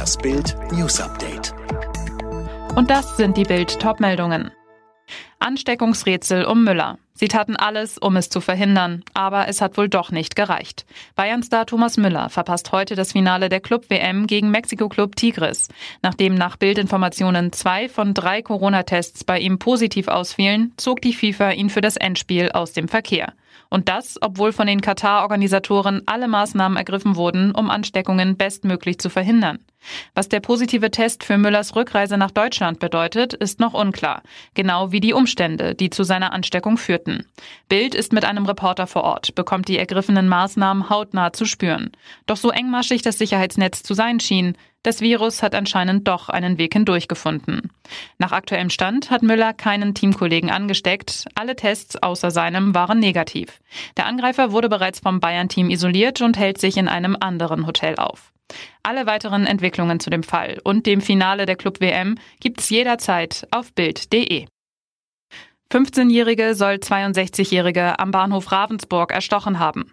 Das Bild News Update. Und das sind die Bild Topmeldungen. Ansteckungsrätsel um Müller. Sie taten alles, um es zu verhindern, aber es hat wohl doch nicht gereicht. Bayern-Star Thomas Müller verpasst heute das Finale der Club-WM gegen Mexiko-Club Tigres. Nachdem nach Bildinformationen zwei von drei Corona-Tests bei ihm positiv ausfielen, zog die FIFA ihn für das Endspiel aus dem Verkehr. Und das, obwohl von den Katar-Organisatoren alle Maßnahmen ergriffen wurden, um Ansteckungen bestmöglich zu verhindern. Was der positive Test für Müllers Rückreise nach Deutschland bedeutet, ist noch unklar. Genau wie die Umstände, die zu seiner Ansteckung führten. Bild ist mit einem Reporter vor Ort, bekommt die ergriffenen Maßnahmen hautnah zu spüren. Doch so engmaschig das Sicherheitsnetz zu sein schien, das Virus hat anscheinend doch einen Weg hindurch gefunden. Nach aktuellem Stand hat Müller keinen Teamkollegen angesteckt. Alle Tests außer seinem waren negativ. Der Angreifer wurde bereits vom Bayern-Team isoliert und hält sich in einem anderen Hotel auf. Alle weiteren Entwicklungen zu dem Fall und dem Finale der Club WM gibt's jederzeit auf Bild.de. 15-Jährige soll 62-Jährige am Bahnhof Ravensburg erstochen haben.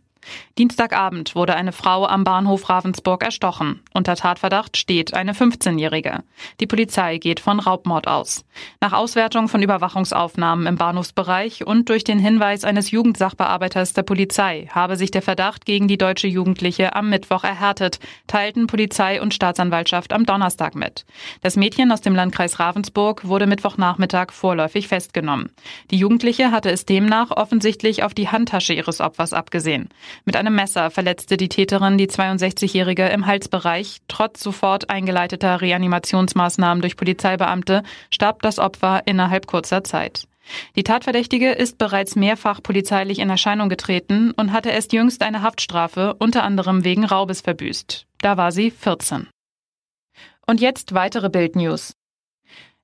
Dienstagabend wurde eine Frau am Bahnhof Ravensburg erstochen. Unter Tatverdacht steht eine 15-Jährige. Die Polizei geht von Raubmord aus. Nach Auswertung von Überwachungsaufnahmen im Bahnhofsbereich und durch den Hinweis eines Jugendsachbearbeiters der Polizei habe sich der Verdacht gegen die deutsche Jugendliche am Mittwoch erhärtet, teilten Polizei und Staatsanwaltschaft am Donnerstag mit. Das Mädchen aus dem Landkreis Ravensburg wurde Mittwochnachmittag vorläufig festgenommen. Die Jugendliche hatte es demnach offensichtlich auf die Handtasche ihres Opfers abgesehen. Mit einem Messer verletzte die Täterin die 62-Jährige im Halsbereich. Trotz sofort eingeleiteter Reanimationsmaßnahmen durch Polizeibeamte starb das Opfer innerhalb kurzer Zeit. Die Tatverdächtige ist bereits mehrfach polizeilich in Erscheinung getreten und hatte erst jüngst eine Haftstrafe unter anderem wegen Raubes verbüßt. Da war sie 14. Und jetzt weitere Bildnews.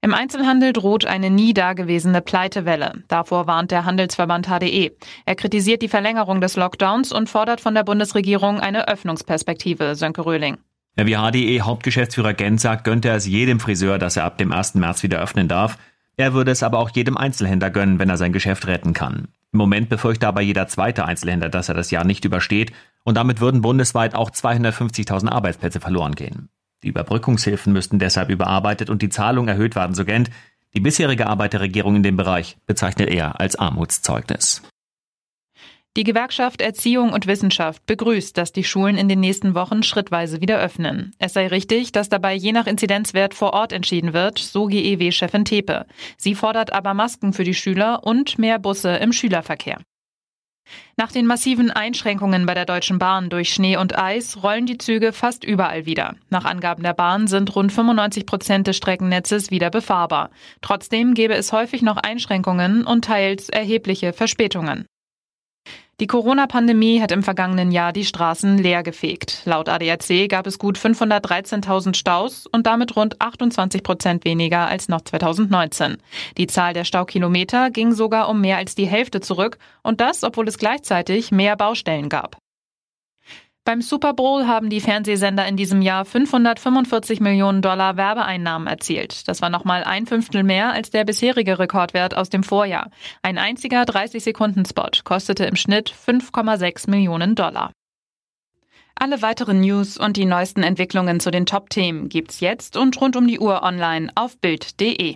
Im Einzelhandel droht eine nie dagewesene Pleitewelle. Davor warnt der Handelsverband HDE. Er kritisiert die Verlängerung des Lockdowns und fordert von der Bundesregierung eine Öffnungsperspektive, Sönke Röhling. Wie HDE-Hauptgeschäftsführer Gent sagt, gönnte er es jedem Friseur, dass er ab dem 1. März wieder öffnen darf. Er würde es aber auch jedem Einzelhändler gönnen, wenn er sein Geschäft retten kann. Im Moment befürchtet aber jeder zweite Einzelhändler, dass er das Jahr nicht übersteht und damit würden bundesweit auch 250.000 Arbeitsplätze verloren gehen. Die Überbrückungshilfen müssten deshalb überarbeitet und die Zahlung erhöht werden, so Gent. Die bisherige Arbeit der Regierung in dem Bereich bezeichnet er als Armutszeugnis. Die Gewerkschaft Erziehung und Wissenschaft begrüßt, dass die Schulen in den nächsten Wochen schrittweise wieder öffnen. Es sei richtig, dass dabei je nach Inzidenzwert vor Ort entschieden wird, so GEW-Chefin Tepe. Sie fordert aber Masken für die Schüler und mehr Busse im Schülerverkehr. Nach den massiven Einschränkungen bei der Deutschen Bahn durch Schnee und Eis rollen die Züge fast überall wieder. Nach Angaben der Bahn sind rund 95 Prozent des Streckennetzes wieder befahrbar. Trotzdem gäbe es häufig noch Einschränkungen und teils erhebliche Verspätungen. Die Corona-Pandemie hat im vergangenen Jahr die Straßen leergefegt. Laut ADAC gab es gut 513.000 Staus und damit rund 28 Prozent weniger als noch 2019. Die Zahl der Staukilometer ging sogar um mehr als die Hälfte zurück und das, obwohl es gleichzeitig mehr Baustellen gab. Beim Super Bowl haben die Fernsehsender in diesem Jahr 545 Millionen Dollar Werbeeinnahmen erzielt. Das war nochmal ein Fünftel mehr als der bisherige Rekordwert aus dem Vorjahr. Ein einziger 30-Sekunden-Spot kostete im Schnitt 5,6 Millionen Dollar. Alle weiteren News und die neuesten Entwicklungen zu den Top-Themen gibt's jetzt und rund um die Uhr online auf Bild.de.